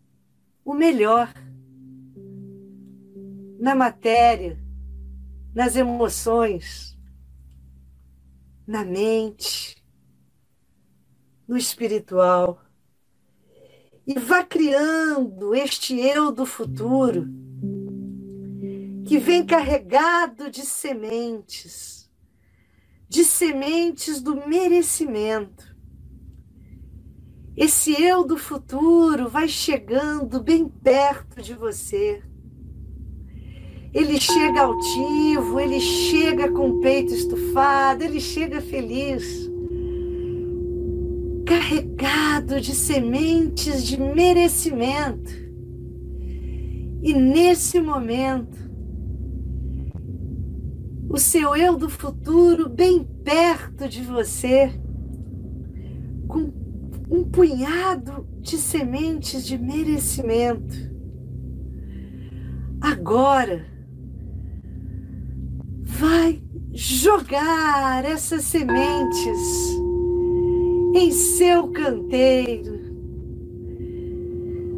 o melhor na matéria, nas emoções, na mente, no espiritual. E vá criando este eu do futuro que vem carregado de sementes, de sementes do merecimento. Esse eu do futuro vai chegando bem perto de você ele chega altivo, ele chega com o peito estufado, ele chega feliz, carregado de sementes de merecimento. E nesse momento, o seu eu do futuro bem perto de você, com um punhado de sementes de merecimento. Agora, vai jogar essas sementes em seu canteiro.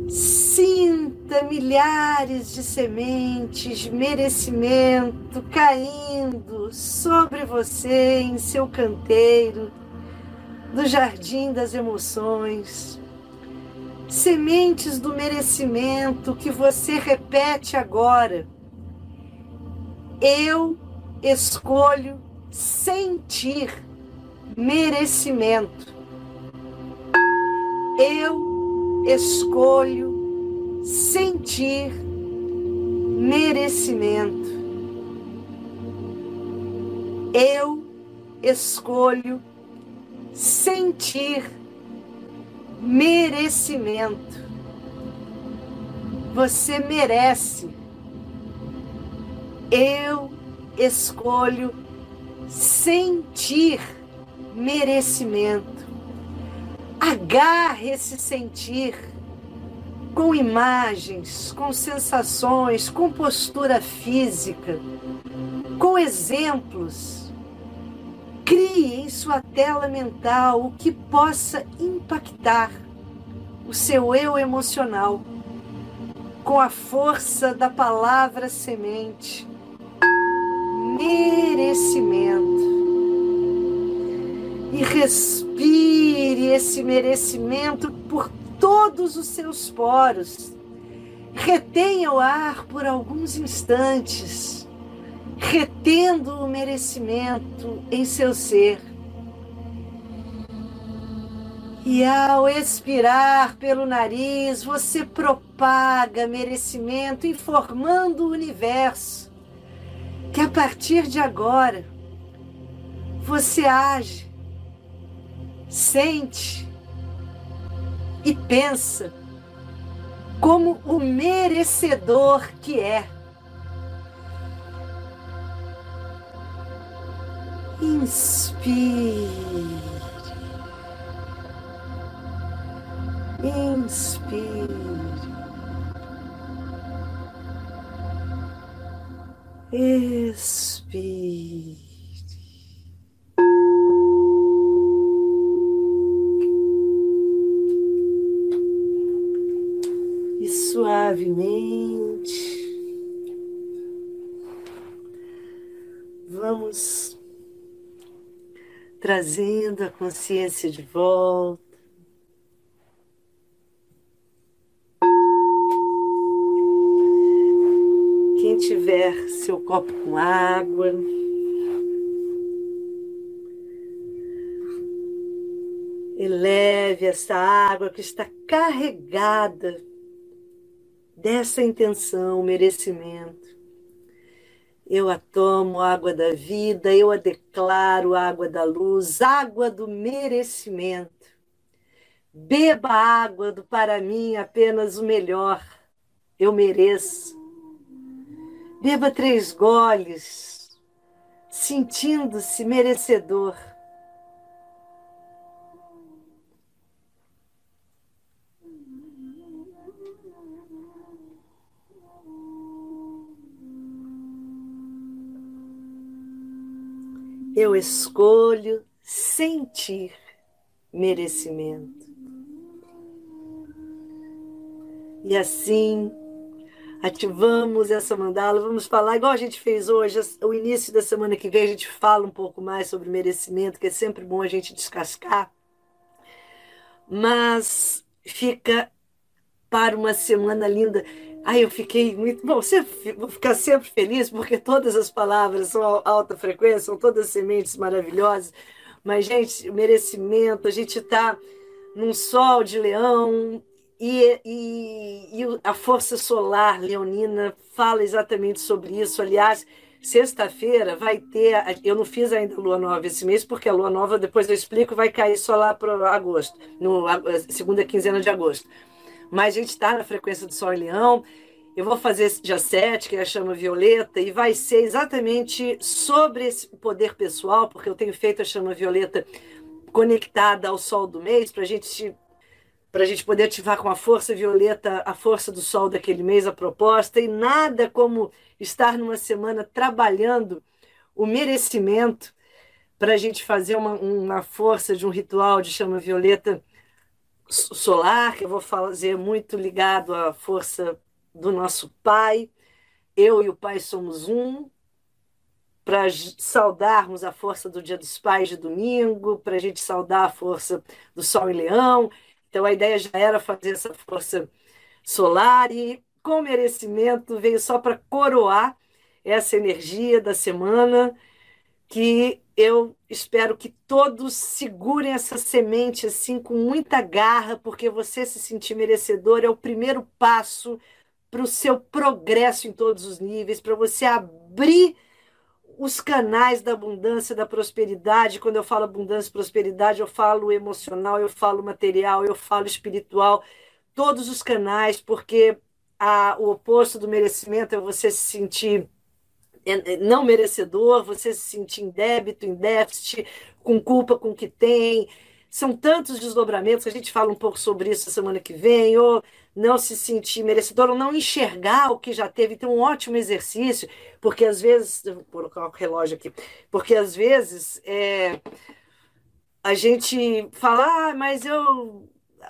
Sinta milhares de sementes merecimento caindo sobre você em seu canteiro do jardim das emoções. Sementes do merecimento que você repete agora. Eu escolho sentir merecimento. Eu escolho sentir merecimento. Eu escolho sentir merecimento. Você merece. Eu escolho sentir merecimento. Agarre esse sentir com imagens, com sensações, com postura física, com exemplos. Crie em sua tela mental o que possa impactar o seu eu emocional com a força da palavra semente merecimento. E respire esse merecimento por todos os seus poros. Retenha o ar por alguns instantes, retendo o merecimento em seu ser. E ao expirar pelo nariz, você propaga merecimento, informando o universo que a partir de agora você age, sente e pensa como o merecedor que é. Inspire. Inspire. E suavemente vamos trazendo a consciência de volta. tiver seu copo com água. Eleve essa água que está carregada dessa intenção, merecimento. Eu a tomo, água da vida, eu a declaro, água da luz, água do merecimento. Beba água do para mim apenas o melhor. Eu mereço. Beba três goles, sentindo-se merecedor. Eu escolho sentir merecimento. E assim ativamos essa mandala. Vamos falar, igual a gente fez hoje, o início da semana que vem, a gente fala um pouco mais sobre merecimento, que é sempre bom a gente descascar. Mas fica para uma semana linda. Ai, eu fiquei muito. Bom, sempre, vou ficar sempre feliz, porque todas as palavras são alta frequência, são todas sementes maravilhosas. Mas, gente, merecimento, a gente está num sol de leão, e, e, e, a força solar leonina fala exatamente sobre isso. Aliás, sexta-feira vai ter. Eu não fiz ainda lua nova esse mês, porque a lua nova, depois eu explico, vai cair só lá para agosto, no segunda quinzena de agosto. Mas a gente está na frequência do Sol em Leão. Eu vou fazer esse dia 7, que é a chama violeta, e vai ser exatamente sobre esse poder pessoal, porque eu tenho feito a chama violeta conectada ao sol do mês, para a gente para a gente poder ativar com a força violeta a força do sol daquele mês, a proposta, e nada como estar numa semana trabalhando o merecimento para a gente fazer uma, uma força de um ritual de chama violeta solar, que eu vou fazer muito ligado à força do nosso Pai. Eu e o Pai somos um, para saudarmos a força do Dia dos Pais de domingo, para a gente saudar a força do Sol em Leão então a ideia já era fazer essa força solar e com merecimento veio só para coroar essa energia da semana que eu espero que todos segurem essa semente assim com muita garra, porque você se sentir merecedor é o primeiro passo para o seu progresso em todos os níveis, para você abrir os canais da abundância, da prosperidade. Quando eu falo abundância prosperidade, eu falo emocional, eu falo material, eu falo espiritual, todos os canais, porque a, o oposto do merecimento é você se sentir é, é, não merecedor, você se sentir em débito, em déficit, com culpa com o que tem. São tantos desdobramentos, a gente fala um pouco sobre isso semana que vem, ou não se sentir merecedor, ou não enxergar o que já teve. Então, um ótimo exercício, porque às vezes, vou colocar o relógio aqui, porque às vezes é, a gente fala, ah, mas eu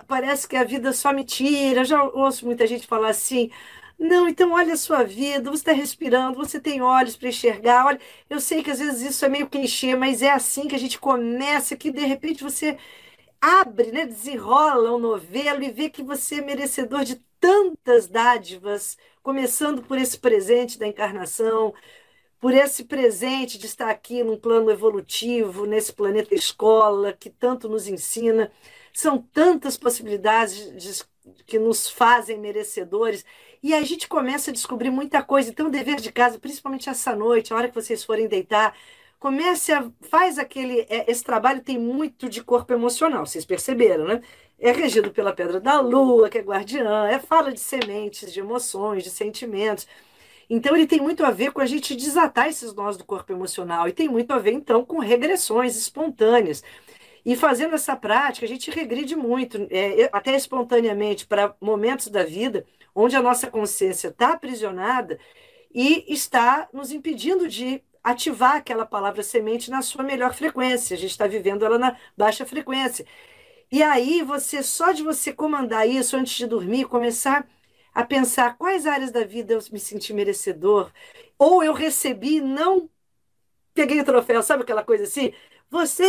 parece que a vida só me tira. Eu já ouço muita gente falar assim. Não, então olha a sua vida, você está respirando, você tem olhos para enxergar. Olha, eu sei que às vezes isso é meio clichê, mas é assim que a gente começa, que de repente você abre, né, desenrola um novelo e vê que você é merecedor de tantas dádivas, começando por esse presente da encarnação, por esse presente de estar aqui num plano evolutivo, nesse planeta escola que tanto nos ensina. São tantas possibilidades de, que nos fazem merecedores. E a gente começa a descobrir muita coisa. Então, dever de casa, principalmente essa noite, a hora que vocês forem deitar, comece a faz aquele é, esse trabalho tem muito de corpo emocional, vocês perceberam, né? É regido pela pedra da lua, que é guardiã, é fala de sementes, de emoções, de sentimentos. Então ele tem muito a ver com a gente desatar esses nós do corpo emocional e tem muito a ver então com regressões espontâneas. E fazendo essa prática, a gente regride muito, é, até espontaneamente, para momentos da vida onde a nossa consciência está aprisionada e está nos impedindo de ativar aquela palavra semente na sua melhor frequência. A gente está vivendo ela na baixa frequência. E aí, você, só de você comandar isso antes de dormir, começar a pensar quais áreas da vida eu me senti merecedor, ou eu recebi não peguei o troféu, sabe aquela coisa assim? Você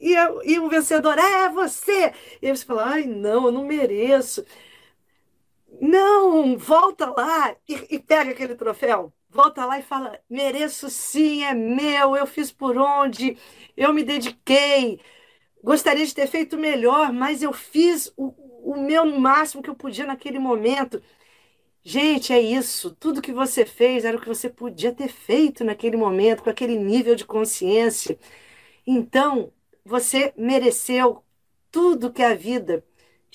e, e o vencedor é você. E aí você fala, ai, não, eu não mereço. Não, volta lá e, e pega aquele troféu volta lá e fala: mereço sim, é meu, eu fiz por onde, eu me dediquei, gostaria de ter feito melhor, mas eu fiz o, o meu máximo que eu podia naquele momento. Gente, é isso. Tudo que você fez era o que você podia ter feito naquele momento, com aquele nível de consciência. Então, você mereceu tudo que a vida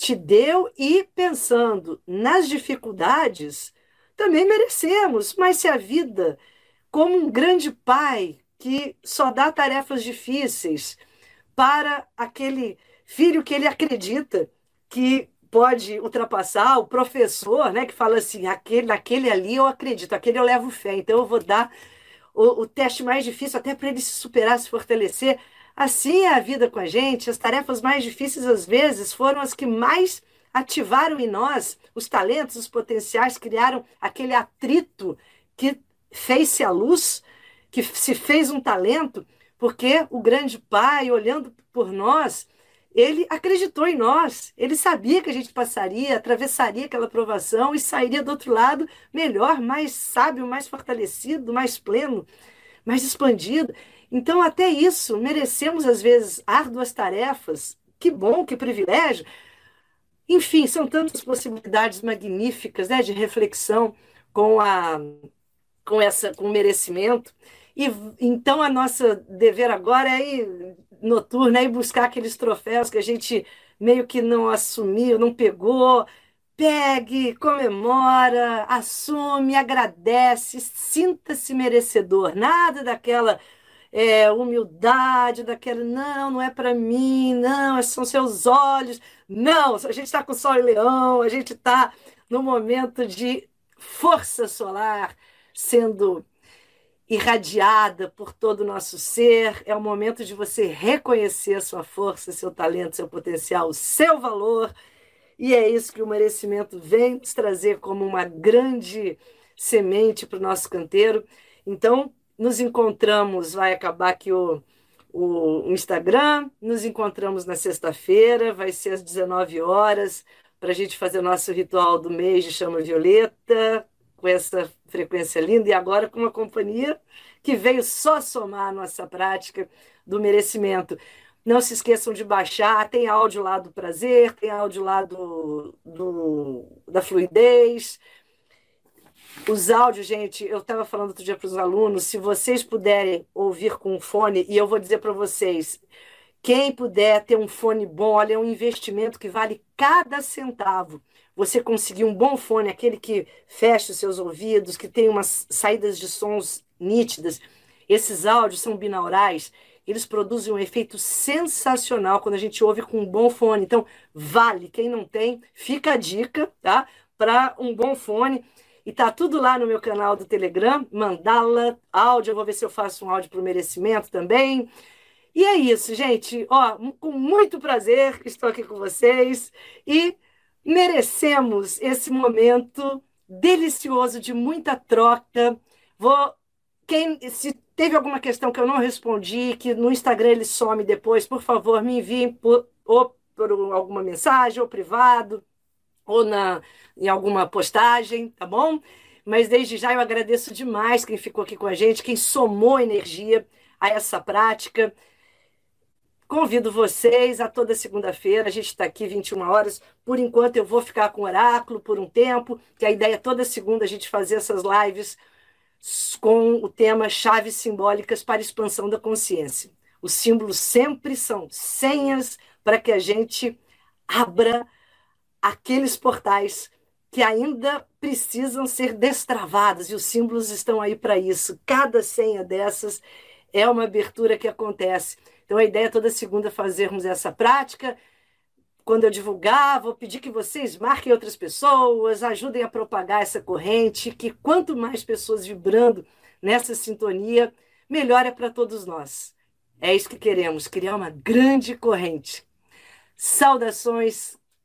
te deu e pensando nas dificuldades também merecemos, mas se a vida, como um grande pai que só dá tarefas difíceis para aquele filho que ele acredita que pode ultrapassar, o professor, né, que fala assim, aquele, aquele ali eu acredito, aquele eu levo fé, então eu vou dar o, o teste mais difícil, até para ele se superar, se fortalecer. Assim é a vida com a gente. As tarefas mais difíceis, às vezes, foram as que mais ativaram em nós os talentos, os potenciais, criaram aquele atrito que fez-se a luz, que se fez um talento, porque o grande Pai, olhando por nós, ele acreditou em nós. Ele sabia que a gente passaria, atravessaria aquela provação e sairia do outro lado melhor, mais sábio, mais fortalecido, mais pleno, mais expandido. Então, até isso, merecemos às vezes árduas tarefas. Que bom, que privilégio. Enfim, são tantas possibilidades magníficas né, de reflexão com a com essa com o merecimento. E então a nossa dever agora é ir noturna, é ir buscar aqueles troféus que a gente meio que não assumiu, não pegou. Pegue, comemora, assume, agradece, sinta-se merecedor. Nada daquela é, humildade, daquela, não, não é para mim, não, são seus olhos. Não, a gente está com sol e leão, a gente está no momento de força solar sendo irradiada por todo o nosso ser. É o momento de você reconhecer a sua força, seu talento, seu potencial, o seu valor. E é isso que o merecimento vem nos trazer como uma grande semente para o nosso canteiro. Então, nos encontramos, vai acabar aqui o, o Instagram, nos encontramos na sexta-feira, vai ser às 19 horas, para a gente fazer o nosso ritual do mês de chama violeta, com essa frequência linda e agora com uma companhia que veio só somar a nossa prática do merecimento. Não se esqueçam de baixar, tem áudio lá do prazer, tem áudio lá do, do da fluidez. Os áudios, gente, eu estava falando outro dia para os alunos, se vocês puderem ouvir com fone, e eu vou dizer para vocês, quem puder ter um fone bom, olha, é um investimento que vale cada centavo você conseguir um bom fone, aquele que fecha os seus ouvidos, que tem umas saídas de sons nítidas. Esses áudios são binaurais, eles produzem um efeito sensacional quando a gente ouve com um bom fone. Então, vale. Quem não tem, fica a dica, tá? Para um bom fone. E tá tudo lá no meu canal do Telegram, Mandala áudio. Eu vou ver se eu faço um áudio para o merecimento também. E é isso, gente. Ó, com muito prazer estou aqui com vocês e merecemos esse momento delicioso de muita troca. Vou quem se teve alguma questão que eu não respondi, que no Instagram ele some depois, por favor, me enviem por, ou por alguma mensagem, ou privado, ou na, em alguma postagem, tá bom? Mas desde já eu agradeço demais quem ficou aqui com a gente, quem somou energia a essa prática. Convido vocês a toda segunda-feira, a gente está aqui 21 horas. Por enquanto, eu vou ficar com o oráculo por um tempo, que a ideia é toda segunda a gente fazer essas lives com o tema Chaves Simbólicas para Expansão da Consciência. Os símbolos sempre são senhas para que a gente abra aqueles portais que ainda precisam ser destravados, e os símbolos estão aí para isso. Cada senha dessas é uma abertura que acontece. Então, a ideia é toda segunda fazermos essa prática. Quando eu divulgar, vou pedir que vocês marquem outras pessoas, ajudem a propagar essa corrente, que quanto mais pessoas vibrando nessa sintonia, melhor é para todos nós. É isso que queremos, criar uma grande corrente. Saudações